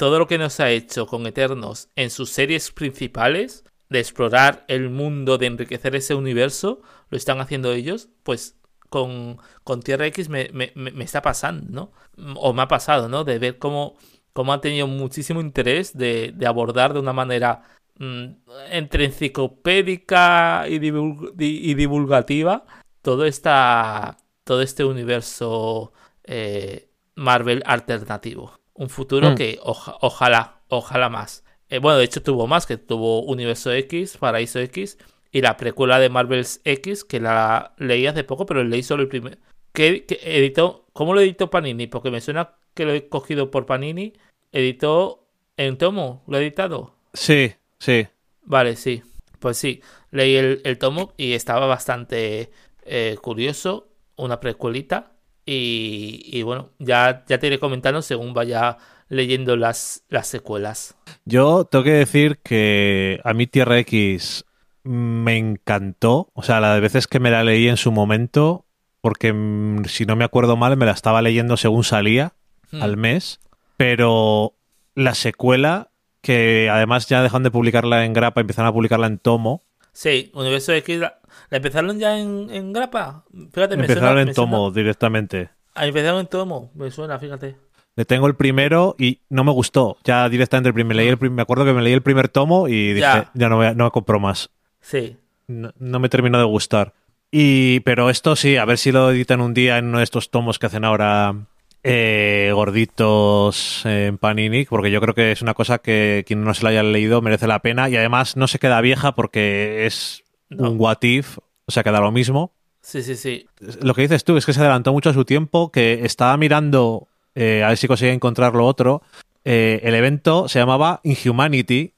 todo lo que nos ha hecho con Eternos en sus series principales, de explorar el mundo, de enriquecer ese universo, lo están haciendo ellos, pues con, con Tierra X me, me, está pasando, ¿no? O me ha pasado, ¿no? De ver cómo, cómo ha tenido muchísimo interés de, de abordar de una manera mm, entre enciclopédica y, y, divulgativa todo, esta, todo este universo eh, Marvel alternativo. Un futuro mm. que ojalá, ojalá más. Eh, bueno, de hecho tuvo más, que tuvo Universo X, Paraíso X, y la precuela de Marvel's X, que la leí hace poco, pero leí solo el primer. ¿Qué, editó? ¿Cómo lo editó Panini? Porque me suena que lo he cogido por Panini. ¿Editó en tomo? ¿Lo ha editado? Sí, sí. Vale, sí. Pues sí, leí el, tomo y estaba bastante eh, curioso. Una precuelita. Y, y, bueno, ya, ya te iré comentando según vaya leyendo las, las secuelas. Yo tengo que decir que a mí Tierra X me encantó. O sea, las veces que me la leí en su momento, porque mm, si no me acuerdo mal, me la estaba leyendo según salía hmm. al mes. Pero la secuela, que además ya dejan de publicarla en grapa, empezaron a publicarla en tomo. Sí, Universo X, ¿la, empezaron ya en, grapa? Fíjate, me Empezaron en tomo directamente. Ah, empezaron en tomo, me suena, fíjate. Le tengo el primero y no me gustó. Ya directamente el primer, leí el me acuerdo que me leí el primer tomo y dije, ya, no, no me compro más. Sí. No, me terminó de gustar. Y, pero esto sí, a ver si lo editan un día en uno de estos tomos que hacen ahora eh, gorditos en Panini, porque yo creo que es una cosa que quien no se la haya leído merece la pena y además no se queda vieja porque es un what if, o sea, queda lo mismo. Sí, sí, sí. Lo que dices tú es que se adelantó mucho a su tiempo, que estaba mirando eh, a ver si conseguía encontrar lo otro. Eh, el evento se llamaba Inhumanity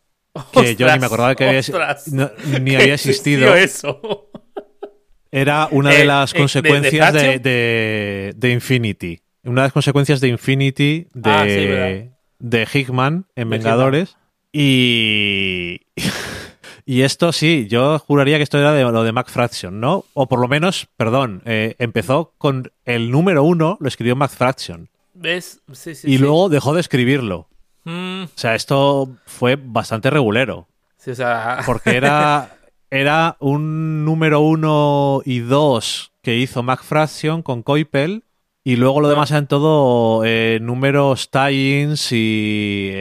que yo ni me acordaba que ni había existido. Eso. Era una de eh, las eh, consecuencias de, de, Infinity. Una de las consecuencias de Infinity de, ah, de Hickman en Vengadores. Y. Y esto sí, yo juraría que esto era de lo de Mac Fraction, ¿no? O por lo menos, perdón, eh, empezó con el número uno, lo escribió Mac Fraction. ¿Ves? Sí, sí, y luego dejó de escribirlo. Mm. O sea, esto fue bastante regulero. Sí, o sea... Porque era, era un número uno y dos que hizo McFraction con Coipel. Y luego lo demás eran todo eh, números tie-ins y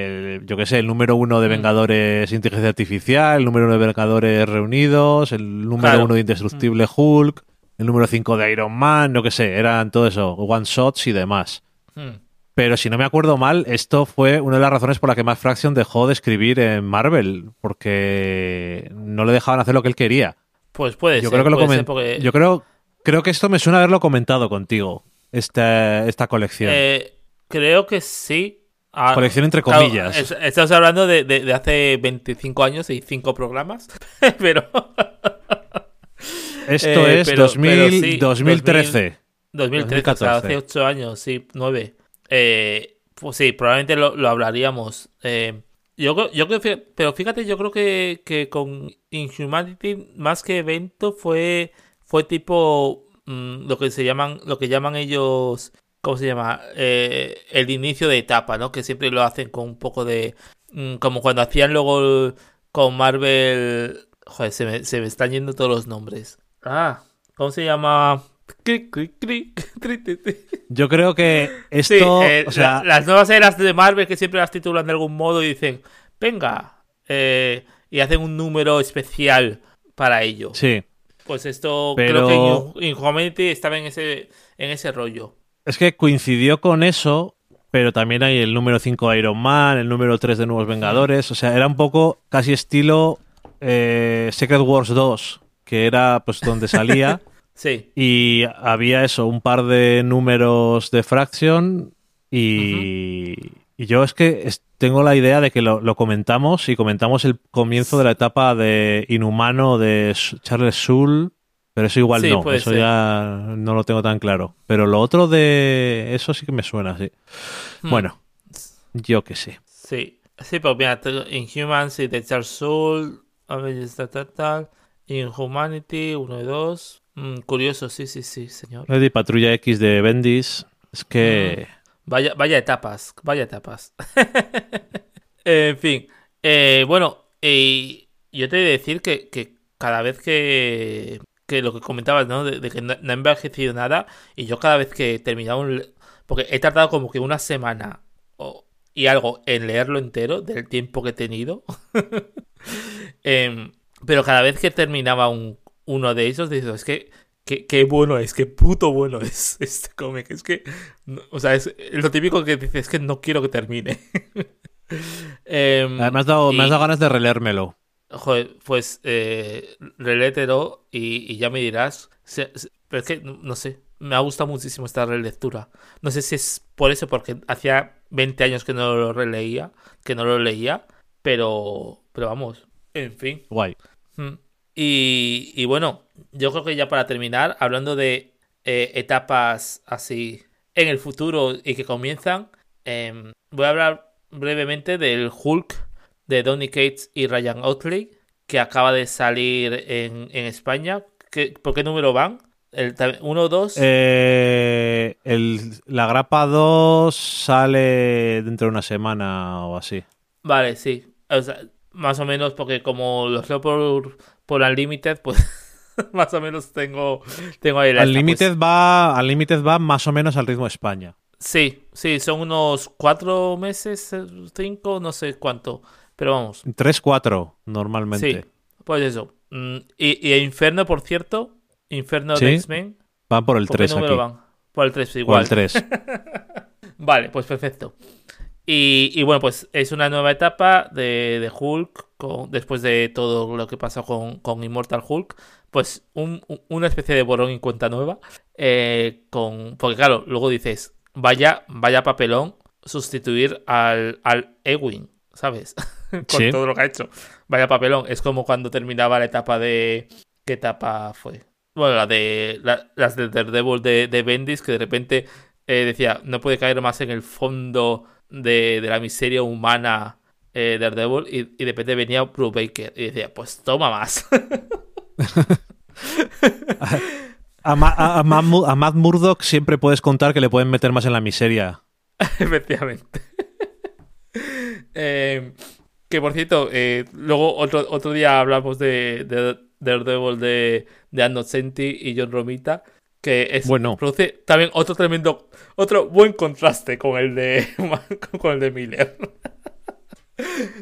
yo qué sé, el número uno de mm. Vengadores Inteligencia Artificial, el número uno de Vengadores Reunidos, el número uno de Indestructible mm. Hulk, el número cinco de Iron Man, no qué sé, eran todo eso, one shots y demás. Mm. Pero si no me acuerdo mal, esto fue una de las razones por la que Matt Fraction dejó de escribir en Marvel, porque no le dejaban hacer lo que él quería. Pues puede yo ser. Creo que lo Yo creo, creo que esto me suena haberlo comentado contigo, esta, esta colección. Eh, creo que sí. Ah, colección entre comillas. estamos hablando de, hace 25 años y 5 programas, pero... Esto eh, es 2000, 2013. 2013, o sea, hace 8 años, sí, 9. Eh, pues sí, probablemente lo, hablaríamos. Eh, yo, yo creo, pero fíjate, yo creo que, que con Inhumanity, más que evento, fue, fue tipo mm, lo que se llaman, lo que llaman ellos, ¿cómo se llama? Eh, el inicio de etapa, ¿no? Que siempre lo hacen con un poco de, mm, como cuando hacían luego con Marvel, joder, se me, se me están yendo todos los nombres. Ah, ¿cómo se llama? Yo creo que esto. Eh, o sea... las nuevas eras de Marvel que siempre las titulan de algún modo y dicen, venga, eh, y hacen un número especial para ello. Sí. Pues esto creo que Inhumanity estaba en ese, en ese rollo. Es que coincidió con eso, pero también hay el número 5 de Iron Man, el número 3 de Nuevos Vengadores. O sea, era un poco casi estilo eh, Secret Wars 2, que era pues donde salía. Sí. Y había eso, un par de números de Fraction y, yo es que tengo la idea de que lo, comentamos y comentamos el comienzo de la etapa de Inhumano de Charles Soule, pero eso igual no, eso ya no lo tengo tan claro. Pero lo otro de eso sí que me suena, sí. Hmm. Bueno, yo que sé. Sí, sí, pues mira, Inhumans y de Charles Soule, tal, tal, tal, Inhumanity 1 y 2, Mm, curioso, sí, sí, sí, señor. De Patrulla X de Bendis. Es que. Mm. Vaya, vaya etapas, vaya etapas. en fin. Eh, bueno, eh, yo te he de decir que, cada vez que, que lo que comentabas, ¿no? De, que no, he envejecido nada, y yo cada vez que he terminado un... Porque he tardado como que una semana y algo en leerlo entero del tiempo que he tenido. Em, pero cada vez que terminaba un, uno de esos, dices, es que qué, bueno es, qué puto bueno es este cómic. Es que, o sea, es lo típico que dices, es que no quiero que termine. eh, me, has dado, me has dado ganas de releérmelo. Joder, pues eh, relétero y, ya me dirás. Pero es que, no sé, me ha gustado muchísimo esta relectura. No sé si es por eso, porque hacía 20 años que no lo releía, que no lo leía, pero, pero vamos, en fin. Guay. Mm. Y, bueno, yo creo que ya para terminar, hablando de eh, etapas así en el futuro y que comienzan, em, voy a hablar brevemente del Hulk de Donny Cates y Ryan Otley, que acaba de salir en, España. ¿Por qué número van? ¿El 1 o 2? Eh, la grapa 2 sale dentro de una semana o así. Vale, sí. más o menos porque como los leo por, por Unlimited, pues más o menos tengo, tengo ahí la Unlimited pues. va Unlimited va más o menos al ritmo de España. Sí, sí, son unos cuatro meses, cinco, no sé cuánto, pero vamos. Tres, cuatro, normalmente. Sí, pues eso. Mm, y, y Inferno, por cierto, Inferno de X-Men. Van por el 3 aquí. Van? Por el 3, igual. Por el 3. vale, pues perfecto. Y, bueno, pues es una nueva etapa de, Hulk, después de todo lo que pasó con, con Immortal Hulk, pues una especie de borrón en cuenta nueva. Eh, con, porque claro, luego dices, vaya, vaya papelón sustituir al, al Ewing, ¿sabes? con todo lo que ha hecho. Vaya papelón. Es como cuando terminaba la etapa de... ¿Qué etapa fue? Bueno, la de las de Daredevil de, de Bendis, que de repente eh, decía, no puede caer más en el fondo de, la miseria humana eh, de Daredevil y, y, de repente venía Bruce Baker y decía, pues toma más. a, a, Matt Murdock siempre puedes contar que le pueden meter más en la miseria. Efectivamente. Eh, que por cierto, eh, luego otro, otro día hablamos de, Daredevil de, de y John Romita, que es, bueno. produce también otro tremendo, otro buen contraste con el de, con el de Miller.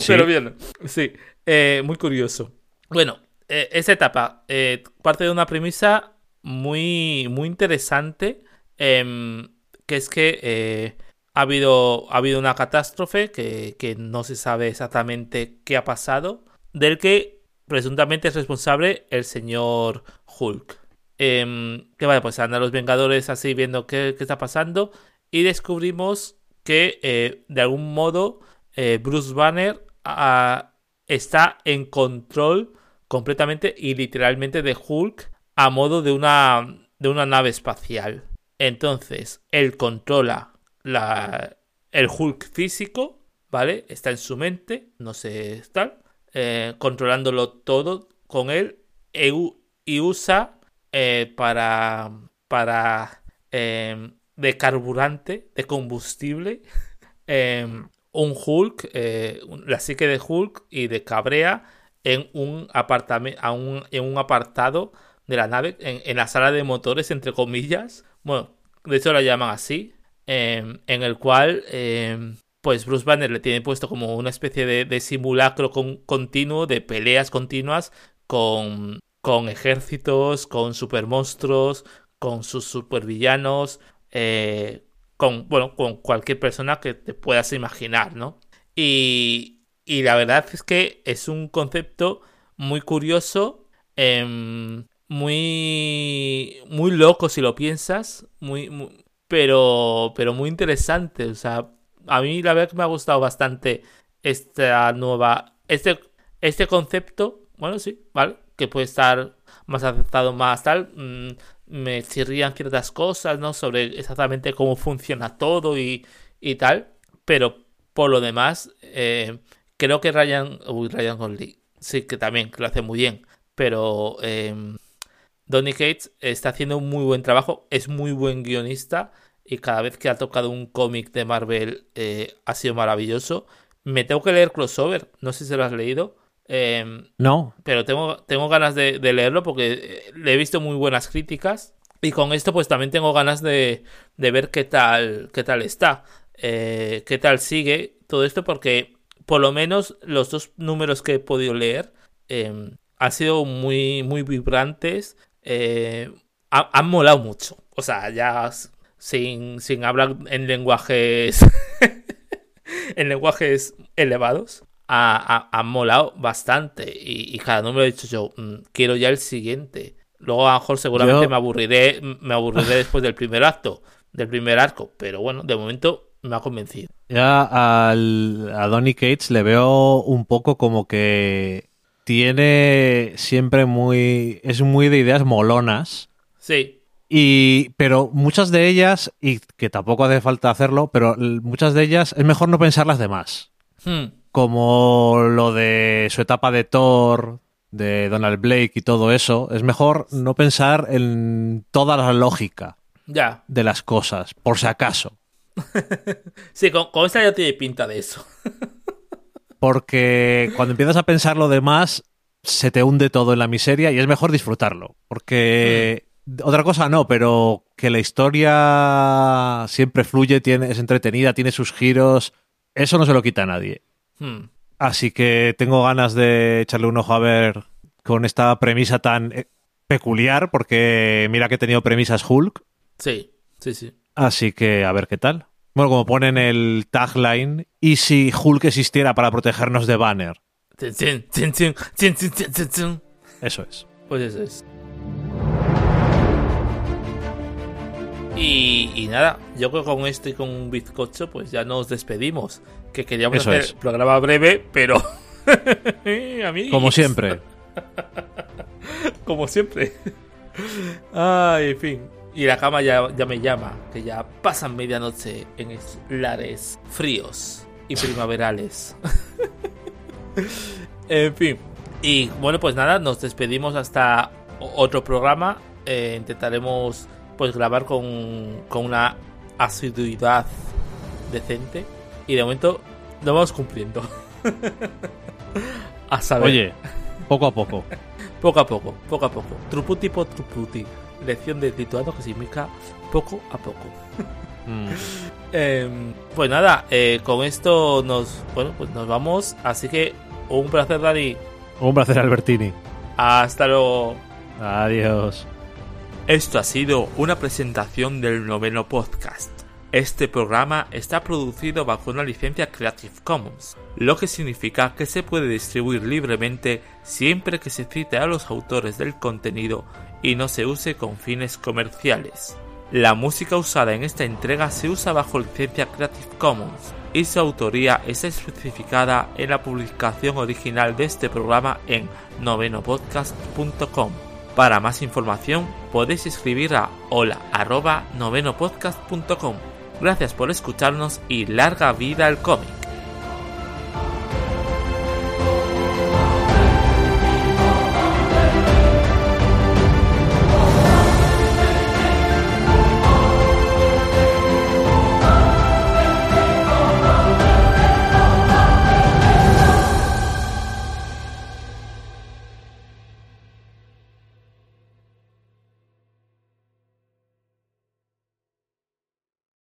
Pero bien, sí, eh, muy curioso. Bueno, eh, esa etapa eh, parte de una premisa muy, muy interesante, em, que es que ha, habido, ha habido una catástrofe que, que no se sabe exactamente qué ha pasado, del que presuntamente es responsable el señor Hulk. Em, que vaya, pues andan los Vengadores así viendo qué, está pasando y descubrimos que eh, de algún modo eh, Bruce Banner está en control completamente y literalmente de Hulk a modo de una, de una nave espacial. Entonces, él controla la, el Hulk físico, ¿vale? Está en su mente, no sé, tal, eh, controlándolo todo con él y usa eh, para, para em, de carburante, de combustible, em, un Hulk, eh, la psique de Hulk y de Cabrea en un, apartamento, en un apartado de la nave, en, la sala de motores, entre comillas. Bueno, de hecho la llaman así, em, en el cual pues Bruce Banner le tiene puesto como una especie de, simulacro continuo, de peleas continuas con con ejércitos, con supermonstruos, con sus supervillanos, eh, con, bueno, con cualquier persona que te puedas imaginar, ¿no? Y, y la verdad es que es un concepto muy curioso, em, muy, muy loco si lo piensas, muy, pero, pero muy interesante. O sea, a mí la verdad que me ha gustado bastante esta nueva, este, este concepto, bueno, sí, ¿vale? Que puede estar más aceptado, más tal. Mm, me chirrían ciertas cosas, ¿no? Sobre exactamente cómo funciona todo y, y tal. Pero por lo demás, eh, creo que Ryan, uy, Ryan Goldie, sí que también lo hace muy bien. Pero eh, Donny Cates está haciendo un muy buen trabajo, es muy buen guionista y cada vez que ha tocado un cómic de Marvel eh, ha sido maravilloso. Me tengo que leer crossover, no sé si lo has leído. Em, no. Pero tengo, tengo ganas de, leerlo porque eh, le he visto muy buenas críticas. Y con esto, pues también tengo ganas de, ver qué tal, qué tal está. Eh, qué tal sigue todo esto. Porque por lo menos los dos números que he podido leer em, han sido muy, muy vibrantes. Eh, han, molado mucho. O sea, ya sin, sin hablar en lenguajes. en lenguajes elevados ha, molado bastante. Y, cada número he dicho yo, mm, quiero ya el siguiente. Luego a lo mejor seguramente me aburriré, me aburriré después del primer acto, del primer arco. Pero bueno, de momento me ha convencido. Ya al, a Donny Cates le veo un poco como que tiene siempre muy. es muy de ideas molonas. Sí. Y, pero muchas de ellas, y que tampoco hace falta hacerlo, pero muchas de ellas es mejor no pensarlas de más. Hmm como lo de su etapa de Thor, de Donald Blake y todo eso, es mejor no pensar en toda la lógica ya. de las cosas, por si acaso. sí, con, esta ya tiene pinta de eso. Porque cuando empiezas a pensar lo demás, se te hunde todo en la miseria y es mejor disfrutarlo. Porque mm. otra cosa no, pero que la historia siempre fluye, tiene, es entretenida, tiene sus giros, eso no se lo quita a nadie. Hmm. Así que tengo ganas de echarle un ojo a ver con esta premisa tan eh, peculiar, porque mira que he tenido premisas Hulk. Sí, sí, sí. Así que a ver qué tal. Bueno, como ponen el tagline, ¿y si Hulk existiera para protegernos de Banner? Eso es. Pues eso es. Y, nada, yo creo que con esto y con un bizcocho, pues ya nos despedimos. Que queríamos hacer el programa breve, pero. Como siempre. Como siempre. Ay, en fin. Y la cama ya, ya me llama, que ya pasan medianoche en lares fríos y primaverales. en fin. Y bueno, pues nada, nos despedimos hasta otro programa. Eh, intentaremos pues grabar con, con una asiduidad decente. Y de momento lo vamos cumpliendo. a saber. Oye, poco a poco. Poco a poco, poco a poco. Truputi por truputi. Lección de lituano que significa poco a poco. Mm. Em, pues nada, eh, con esto nos, bueno, pues nos vamos. Así que un placer, Dani. Un placer, Albertini. Hasta luego. Adiós. Esto ha sido una presentación del noveno podcast. Este programa está producido bajo una licencia Creative Commons, lo que significa que se puede distribuir libremente siempre que se cite a los autores del contenido y no se use con fines comerciales. La música usada en esta entrega se usa bajo licencia Creative Commons y su autoría está especificada en la publicación original de este programa en novenopodcast.com. Para más información podéis escribir a hola.novenopodcast.com. Gracias por escucharnos y larga vida al cómic.